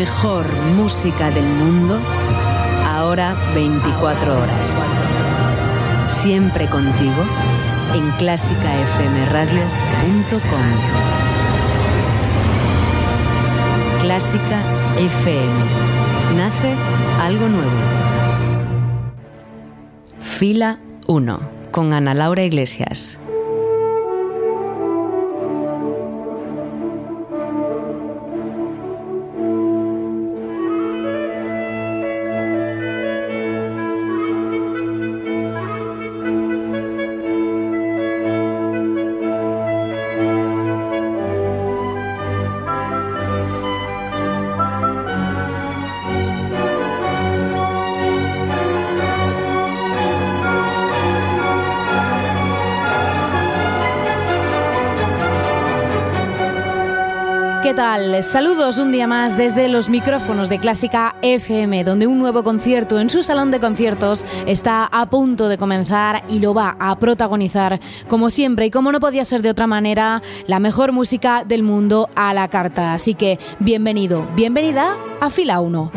mejor música del mundo, ahora 24 horas. Siempre contigo en clásicafmradio.com. Clásica FM. Nace algo nuevo. Fila 1 con Ana Laura Iglesias. Saludos un día más desde los micrófonos de Clásica FM, donde un nuevo concierto en su salón de conciertos está a punto de comenzar y lo va a protagonizar, como siempre y como no podía ser de otra manera, la mejor música del mundo a la carta. Así que bienvenido, bienvenida a Fila 1.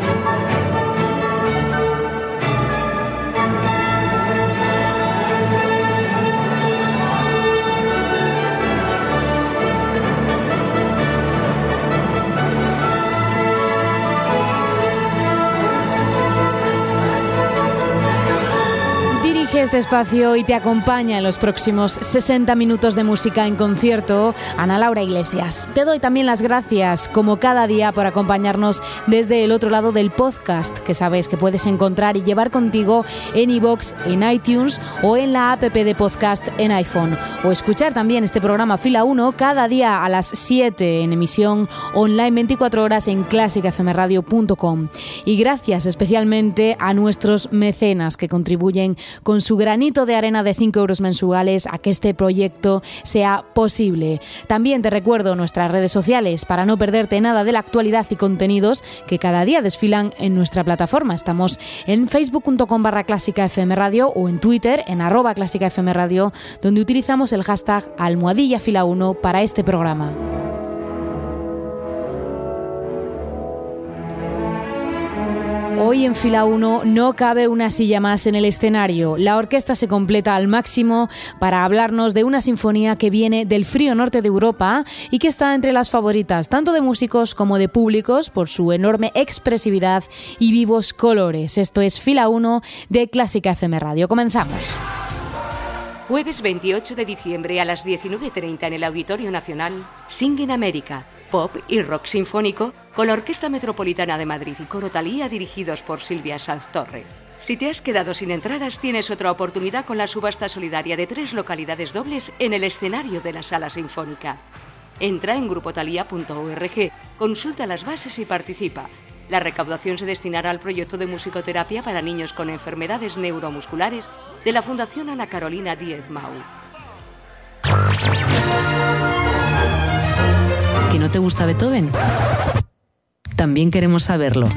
Este espacio y te acompaña en los próximos 60 minutos de música en concierto, Ana Laura Iglesias. Te doy también las gracias, como cada día, por acompañarnos desde el otro lado del podcast, que sabes que puedes encontrar y llevar contigo en iBox, en iTunes o en la app de podcast en iPhone. O escuchar también este programa Fila 1 cada día a las 7 en emisión online 24 horas en clásicafmradio.com. Y gracias especialmente a nuestros mecenas que contribuyen con su granito de arena de 5 euros mensuales a que este proyecto sea posible. También te recuerdo nuestras redes sociales para no perderte nada de la actualidad y contenidos que cada día desfilan en nuestra plataforma. Estamos en facebook.com barra Radio o en Twitter en arroba Radio, donde utilizamos el hashtag almohadilla fila 1 para este programa. Hoy en fila 1 no cabe una silla más en el escenario. La orquesta se completa al máximo para hablarnos de una sinfonía que viene del frío norte de Europa y que está entre las favoritas tanto de músicos como de públicos por su enorme expresividad y vivos colores. Esto es fila 1 de Clásica FM Radio. Comenzamos. Jueves 28 de diciembre a las 19.30 en el Auditorio Nacional, Sing América pop y rock sinfónico con la Orquesta Metropolitana de Madrid y Coro Talía dirigidos por Silvia Sanz Torre. Si te has quedado sin entradas, tienes otra oportunidad con la subasta solidaria de tres localidades dobles en el escenario de la Sala Sinfónica. Entra en grupotalía.org, consulta las bases y participa. La recaudación se destinará al proyecto de musicoterapia para niños con enfermedades neuromusculares de la Fundación Ana Carolina Díez Mau. ¿Que no te gusta Beethoven? También queremos saberlo.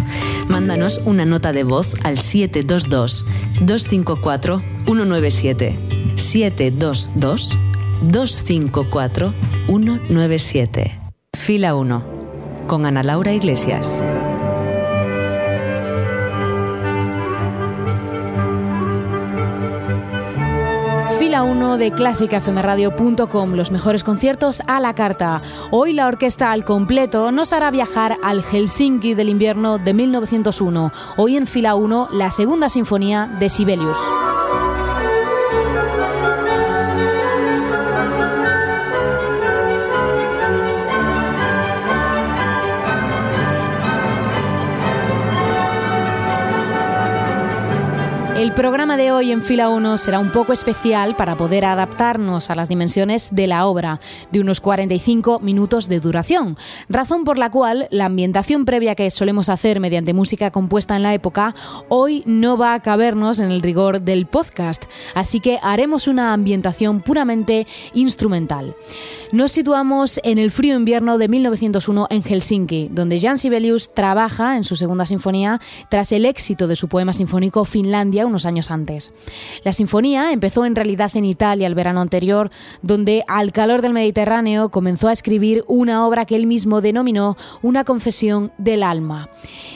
Mándanos una nota de voz al 722-254-197. 722-254-197. Fila 1. Con Ana Laura Iglesias. Fila 1 de clásicafmradio.com, los mejores conciertos a la carta. Hoy la orquesta al completo nos hará viajar al Helsinki del invierno de 1901. Hoy en fila 1 la segunda sinfonía de Sibelius. Programa de hoy en fila 1 será un poco especial para poder adaptarnos a las dimensiones de la obra, de unos 45 minutos de duración, razón por la cual la ambientación previa que solemos hacer mediante música compuesta en la época hoy no va a cabernos en el rigor del podcast, así que haremos una ambientación puramente instrumental. Nos situamos en el frío invierno de 1901 en Helsinki, donde Jan Sibelius trabaja en su segunda sinfonía tras el éxito de su poema sinfónico Finlandia unos años antes. La sinfonía empezó en realidad en Italia el verano anterior, donde al calor del Mediterráneo comenzó a escribir una obra que él mismo denominó una confesión del alma.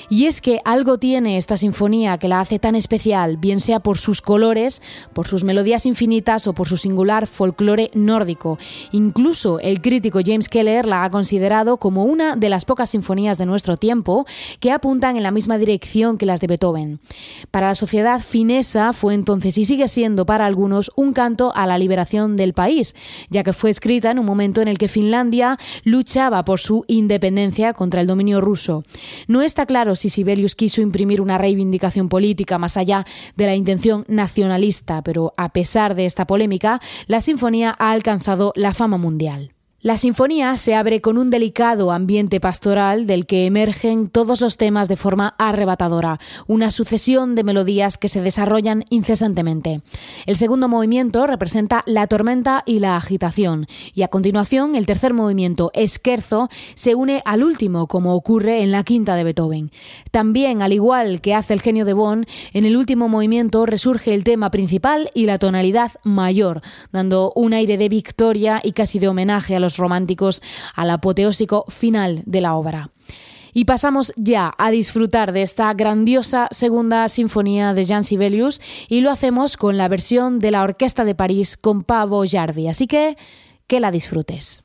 Y es que algo tiene esta sinfonía que la hace tan especial, bien sea por sus colores, por sus melodías infinitas o por su singular folclore nórdico. Incluso el crítico James Keller la ha considerado como una de las pocas sinfonías de nuestro tiempo que apuntan en la misma dirección que las de Beethoven. Para la sociedad finesa fue entonces y sigue siendo para algunos un canto a la liberación del país, ya que fue escrita en un momento en el que Finlandia luchaba por su independencia contra el dominio ruso. No está claro si Sibelius quiso imprimir una reivindicación política más allá de la intención nacionalista, pero a pesar de esta polémica, la sinfonía ha alcanzado la fama mundial. La sinfonía se abre con un delicado ambiente pastoral del que emergen todos los temas de forma arrebatadora, una sucesión de melodías que se desarrollan incesantemente. El segundo movimiento representa la tormenta y la agitación, y a continuación el tercer movimiento, esquerzo, se une al último, como ocurre en la quinta de Beethoven. También, al igual que hace el genio de Bonn, en el último movimiento resurge el tema principal y la tonalidad mayor, dando un aire de victoria y casi de homenaje a los románticos al apoteósico final de la obra. Y pasamos ya a disfrutar de esta grandiosa segunda sinfonía de Jean Sibelius y lo hacemos con la versión de la Orquesta de París con Pavo Jardi. Así que que la disfrutes.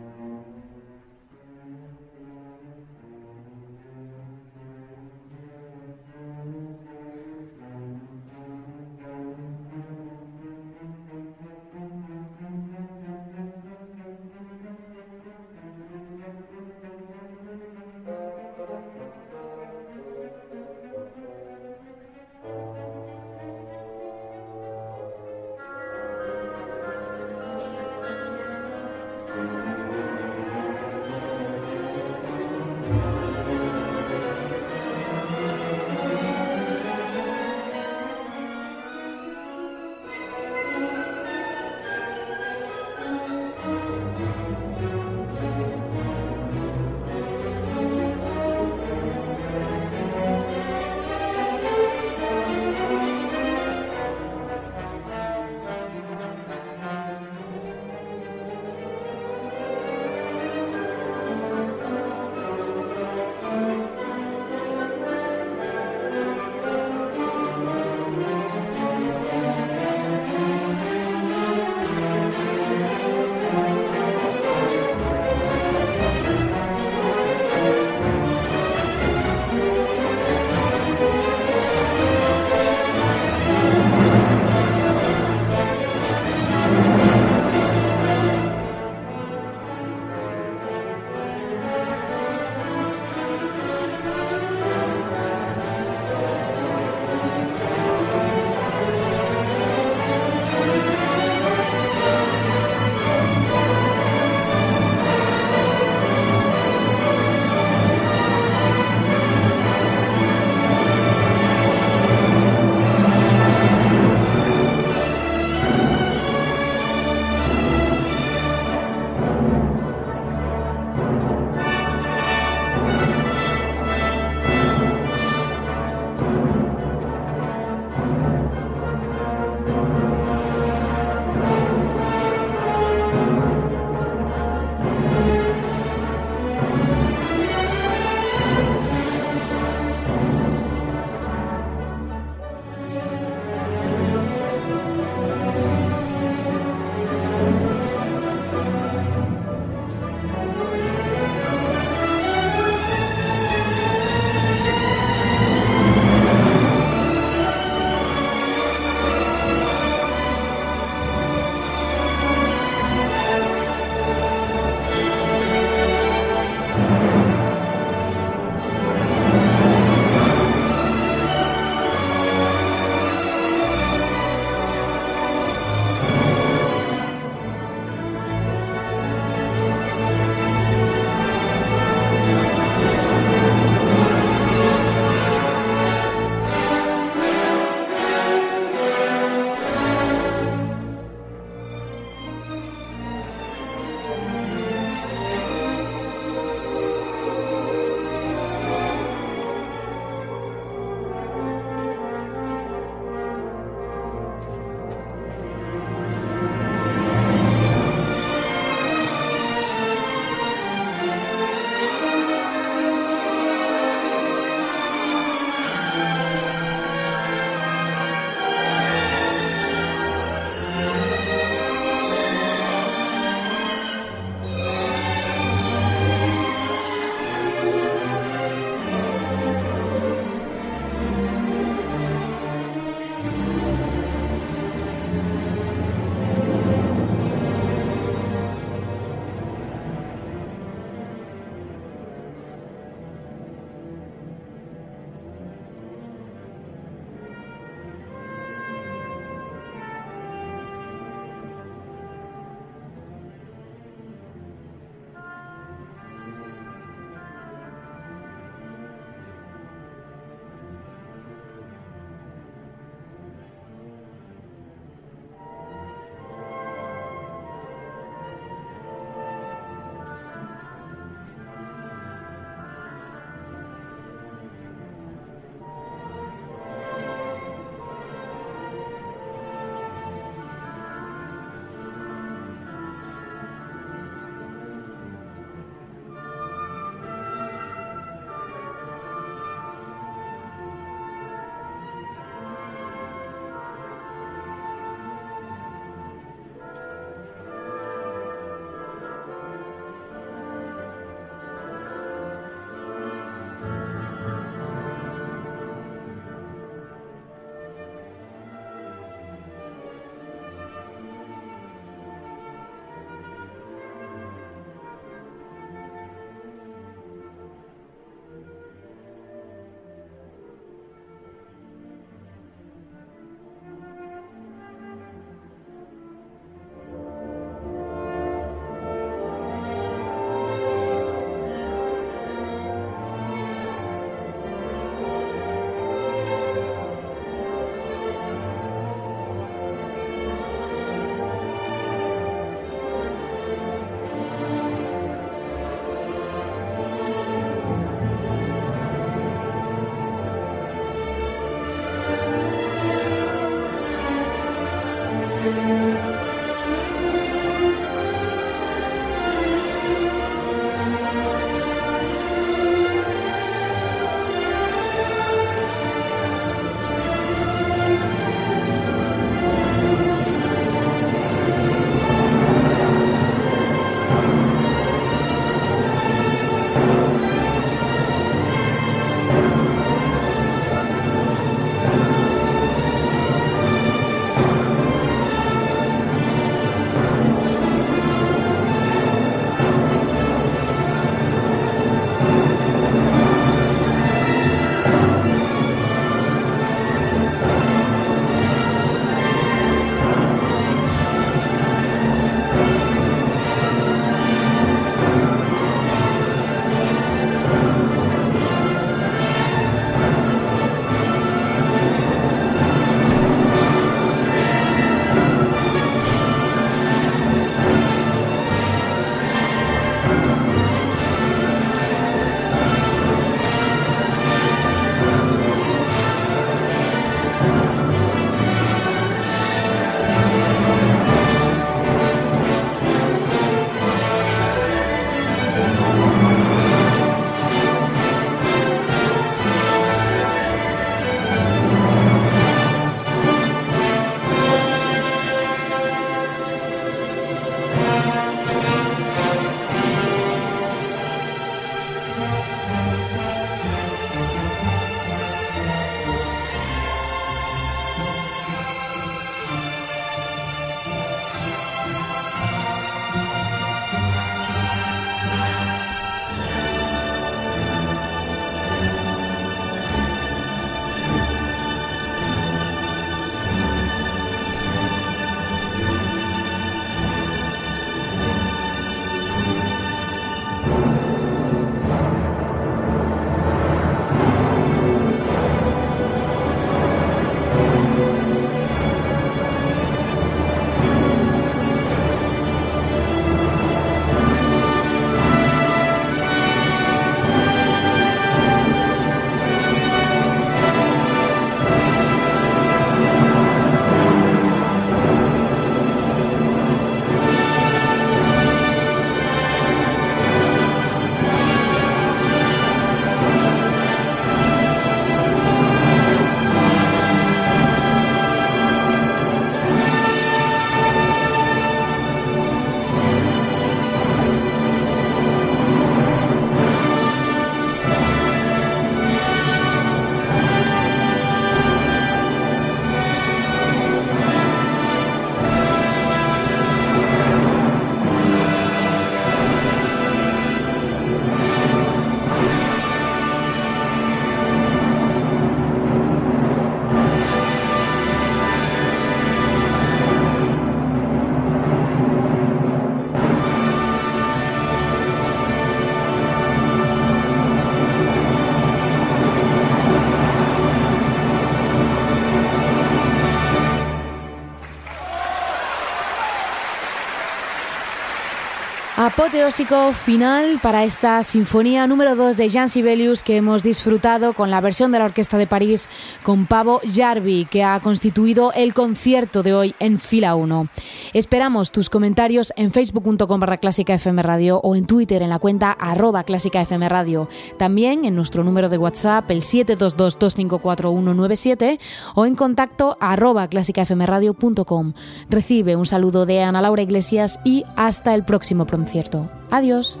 Apoteósico final para esta sinfonía número 2 de Jean Sibelius que hemos disfrutado con la versión de la Orquesta de París con Pavo Jarvi, que ha constituido el concierto de hoy en fila 1. Esperamos tus comentarios en facebook.com barra clásica FM Radio o en Twitter en la cuenta arroba clásica Radio. También en nuestro número de WhatsApp el 722-254197 o en contacto arroba clásicafmradio.com. Recibe un saludo de Ana Laura Iglesias y hasta el próximo concierto. Adiós.